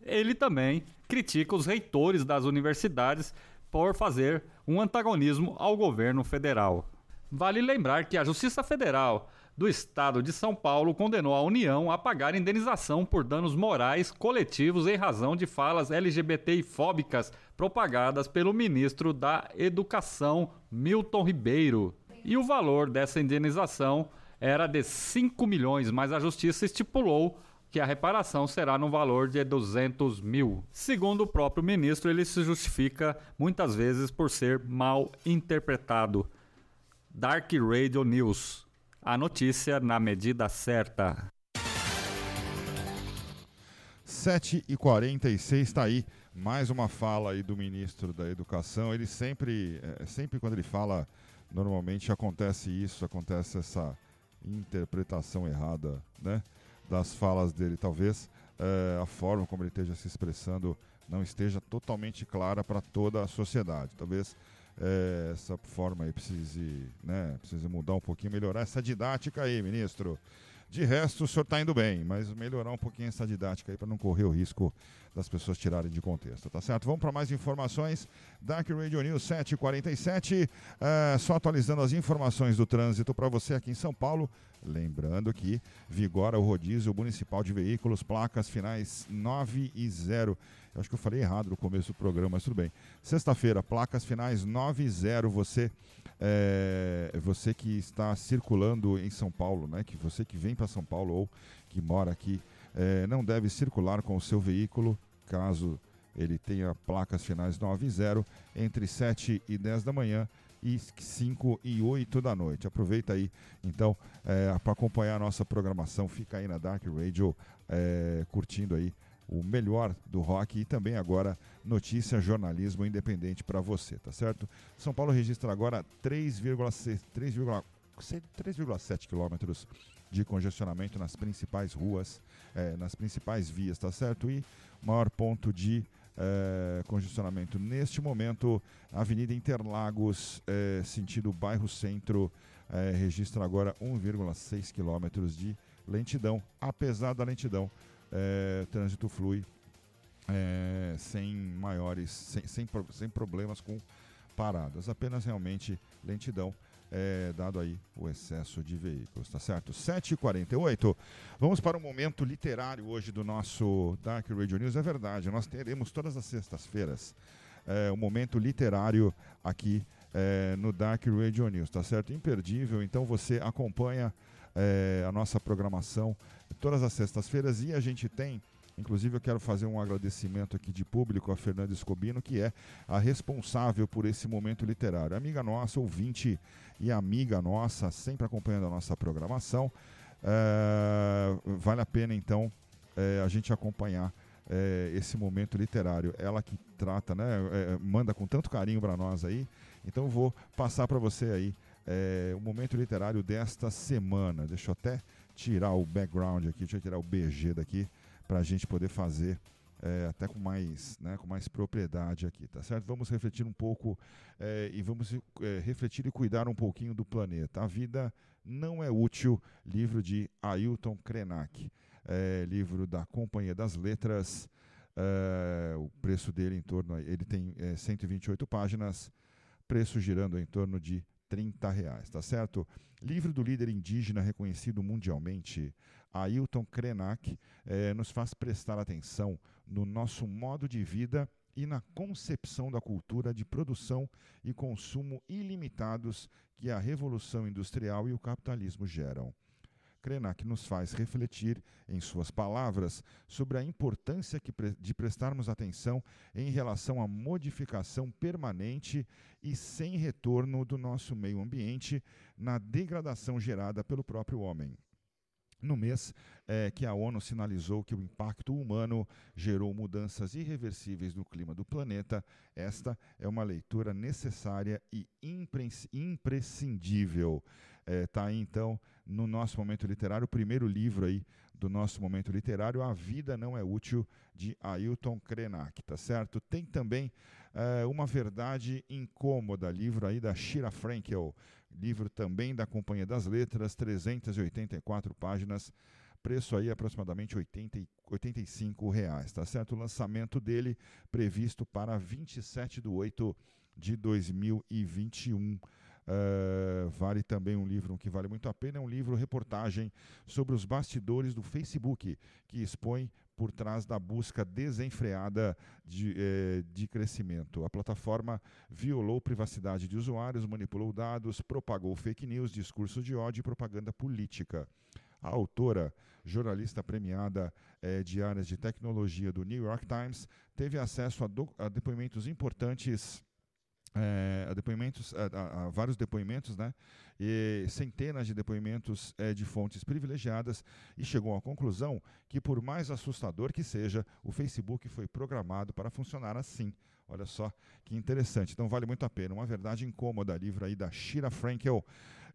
Ele também critica os reitores das universidades por fazer um antagonismo ao governo federal. Vale lembrar que a Justiça Federal do Estado de São Paulo condenou a União a pagar indenização por danos morais coletivos em razão de falas LGBTI-fóbicas propagadas pelo ministro da Educação, Milton Ribeiro. E o valor dessa indenização era de 5 milhões, mas a Justiça estipulou que a reparação será no valor de 200 mil. Segundo o próprio ministro, ele se justifica muitas vezes por ser mal interpretado. Dark Radio News. A notícia na medida certa. 7 e 46 está aí mais uma fala aí do ministro da Educação. Ele sempre, é, sempre quando ele fala, normalmente acontece isso, acontece essa interpretação errada, né? das falas dele. Talvez é, a forma como ele esteja se expressando não esteja totalmente clara para toda a sociedade. Talvez é, essa forma aí precise, né, precise mudar um pouquinho, melhorar essa didática aí, ministro. De resto, o senhor está indo bem, mas melhorar um pouquinho essa didática aí para não correr o risco das pessoas tirarem de contexto, tá certo? Vamos para mais informações. Dark Radio News 747, uh, só atualizando as informações do trânsito para você aqui em São Paulo. Lembrando que vigora o rodízio municipal de veículos, placas finais 9 e 0. Eu acho que eu falei errado no começo do programa, mas tudo bem. Sexta-feira, placas finais 9 e 0. Você, é, você que está circulando em São Paulo, né? Que você que vem para São Paulo ou que mora aqui, é, não deve circular com o seu veículo, caso ele tenha placas finais 9 e 0, entre 7 e 10 da manhã e 5 e 8 da noite. Aproveita aí, então, é, para acompanhar a nossa programação. Fica aí na Dark Radio, é, curtindo aí o melhor do rock e também agora notícia, jornalismo independente para você, tá certo? São Paulo registra agora 3,7 quilômetros de congestionamento nas principais ruas, é, nas principais vias, tá certo? E maior ponto de é, congestionamento neste momento, Avenida Interlagos, é, sentido bairro centro, é, registra agora 1,6 quilômetros de lentidão. Apesar da lentidão, é, trânsito flui é, sem maiores, sem, sem, sem problemas com paradas, apenas realmente lentidão é, dado aí o excesso de veículos, tá certo? 7h48, vamos para o momento literário hoje do nosso Dark Radio News. É verdade, nós teremos todas as sextas-feiras é, um momento literário aqui é, no Dark Radio News, tá certo? Imperdível, então você acompanha é, a nossa programação todas as sextas-feiras e a gente tem Inclusive, eu quero fazer um agradecimento aqui de público a Fernanda Escobino, que é a responsável por esse momento literário. Amiga nossa, ouvinte e amiga nossa, sempre acompanhando a nossa programação. É, vale a pena, então, é, a gente acompanhar é, esse momento literário. Ela que trata, né, manda com tanto carinho para nós aí. Então, vou passar para você aí o momento literário desta semana. Deixa eu até tirar o background aqui, deixa eu tirar o BG daqui para a gente poder fazer é, até com mais, né, com mais propriedade aqui, tá certo? Vamos refletir um pouco é, e vamos é, refletir e cuidar um pouquinho do planeta. A vida não é útil. Livro de Ailton Krenak, é, livro da Companhia das Letras. É, o preço dele em torno, ele tem 128 é, páginas, preço girando em torno de 30 reais, tá certo? Livro do líder indígena reconhecido mundialmente, Ailton Krenak, eh, nos faz prestar atenção no nosso modo de vida e na concepção da cultura de produção e consumo ilimitados que a revolução industrial e o capitalismo geram. Krenak nos faz refletir, em suas palavras, sobre a importância de prestarmos atenção em relação à modificação permanente e sem retorno do nosso meio ambiente na degradação gerada pelo próprio homem no mês é, que a ONU sinalizou que o impacto humano gerou mudanças irreversíveis no clima do planeta, esta é uma leitura necessária e imprescindível. Está é, tá aí, então, no nosso momento literário, o primeiro livro aí do nosso momento literário, A Vida Não É Útil, de Ailton Krenak, tá certo? Tem também é, Uma Verdade Incômoda, livro aí da Shira Frankel, livro também da Companhia das Letras, 384 páginas, preço aí aproximadamente 80, 85 reais, tá certo? O lançamento dele previsto para 27 de 8 de 2021. Uh, vale também um livro que vale muito a pena, é um livro reportagem sobre os bastidores do Facebook, que expõe por trás da busca desenfreada de, eh, de crescimento. A plataforma violou privacidade de usuários, manipulou dados, propagou fake news, discurso de ódio e propaganda política. A autora, jornalista premiada eh, de áreas de tecnologia do New York Times, teve acesso a, a depoimentos importantes é, depoimentos, a, a, vários depoimentos, né? E centenas de depoimentos é, de fontes privilegiadas e chegou à conclusão que, por mais assustador que seja, o Facebook foi programado para funcionar assim. Olha só que interessante. Então vale muito a pena. Uma verdade incômoda, livro aí da Shira Frankel,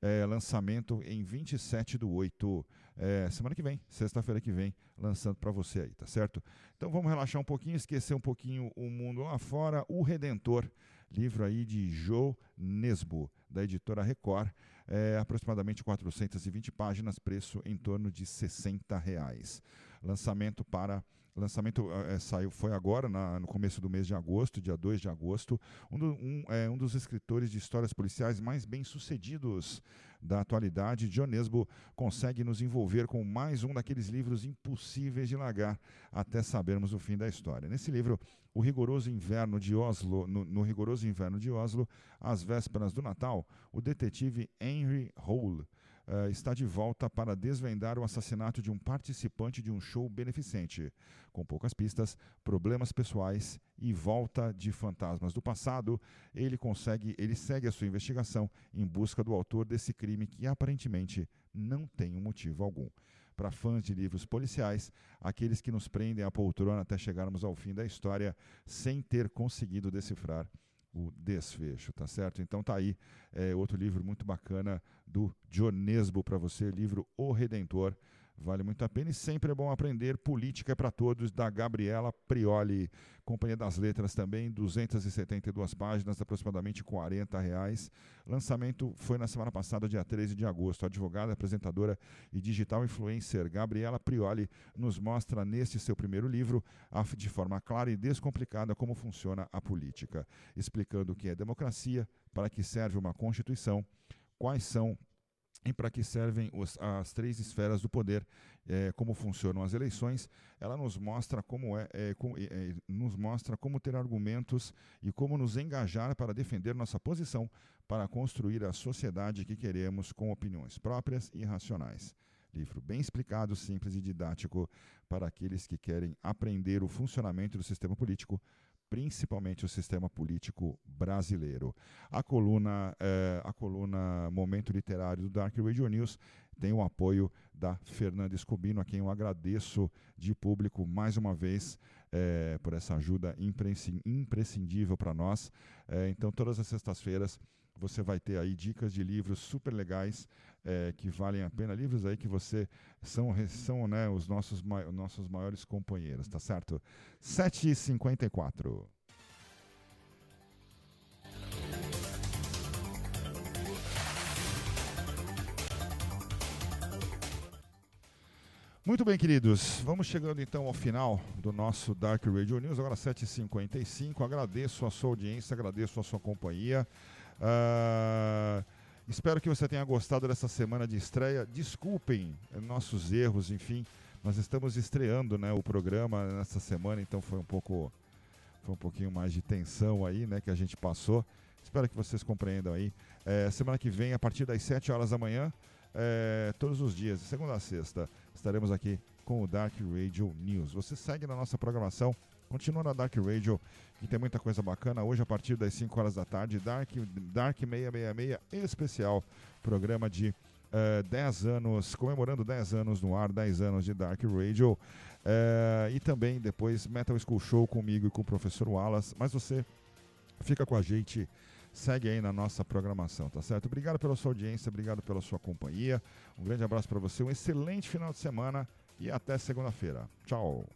é, lançamento em 27 do 8, é, semana que vem, sexta-feira que vem, lançando para você aí, tá certo? Então vamos relaxar um pouquinho, esquecer um pouquinho o mundo lá fora. O Redentor livro aí de Jô Nesbo, da editora Record, é, aproximadamente 420 páginas, preço em torno de 60 reais. Lançamento para lançamento é, saiu foi agora na, no começo do mês de agosto, dia 2 de agosto. Um, do, um, é, um dos escritores de histórias policiais mais bem sucedidos da atualidade, John Nesbo, consegue nos envolver com mais um daqueles livros impossíveis de largar até sabermos o fim da história. Nesse livro, o rigoroso inverno de Oslo, no, no rigoroso inverno de Oslo, às vésperas do Natal, o detetive Henry Hole uh, está de volta para desvendar o assassinato de um participante de um show beneficente. Com poucas pistas, problemas pessoais e volta de fantasmas do passado, ele consegue, ele segue a sua investigação em busca do autor desse crime que aparentemente não tem um motivo algum. Para fãs de livros policiais, aqueles que nos prendem à poltrona até chegarmos ao fim da história sem ter conseguido decifrar o desfecho, tá certo? Então tá aí é, outro livro muito bacana do Dionesbo para você, livro O Redentor. Vale muito a pena e sempre é bom aprender. Política é para Todos, da Gabriela Prioli. Companhia das Letras também, 272 páginas, aproximadamente 40 reais. Lançamento foi na semana passada, dia 13 de agosto. A advogada, apresentadora e digital influencer Gabriela Prioli nos mostra neste seu primeiro livro, de forma clara e descomplicada, como funciona a política, explicando o que é democracia, para que serve uma Constituição, quais são e para que servem os, as três esferas do poder, é, como funcionam as eleições, ela nos mostra como é, é, com, é, nos mostra como ter argumentos e como nos engajar para defender nossa posição para construir a sociedade que queremos com opiniões próprias e racionais. Livro bem explicado, simples e didático para aqueles que querem aprender o funcionamento do sistema político principalmente o sistema político brasileiro. A coluna, é, a coluna Momento Literário do Dark Radio News tem o apoio da Fernanda Escobino, a quem eu agradeço de público mais uma vez é, por essa ajuda imprescindível para nós. É, então, todas as sextas-feiras você vai ter aí dicas de livros super legais é, que valem a pena. Livros aí que você são, são né, os nossos, nossos maiores companheiros, tá certo? 7h54. Muito bem, queridos. Vamos chegando então ao final do nosso Dark Radio News, agora 7h55. Agradeço a sua audiência, agradeço a sua companhia. Uh, espero que você tenha gostado dessa semana de estreia. Desculpem nossos erros, enfim, nós estamos estreando né, o programa nessa semana, então foi um pouco foi um pouquinho mais de tensão aí, né, que a gente passou. Espero que vocês compreendam aí. É, semana que vem, a partir das 7 horas da manhã, é, todos os dias, de segunda a sexta, estaremos aqui com o Dark Radio News. Você segue na nossa programação, continua na Dark Radio, que tem muita coisa bacana. Hoje, a partir das 5 horas da tarde, Dark, Dark 666 especial, programa de uh, 10 anos, comemorando 10 anos no ar, 10 anos de Dark Radio. Uh, e também depois Metal School Show comigo e com o professor Wallace. Mas você fica com a gente segue aí na nossa programação, tá certo? Obrigado pela sua audiência, obrigado pela sua companhia. Um grande abraço para você, um excelente final de semana e até segunda-feira. Tchau.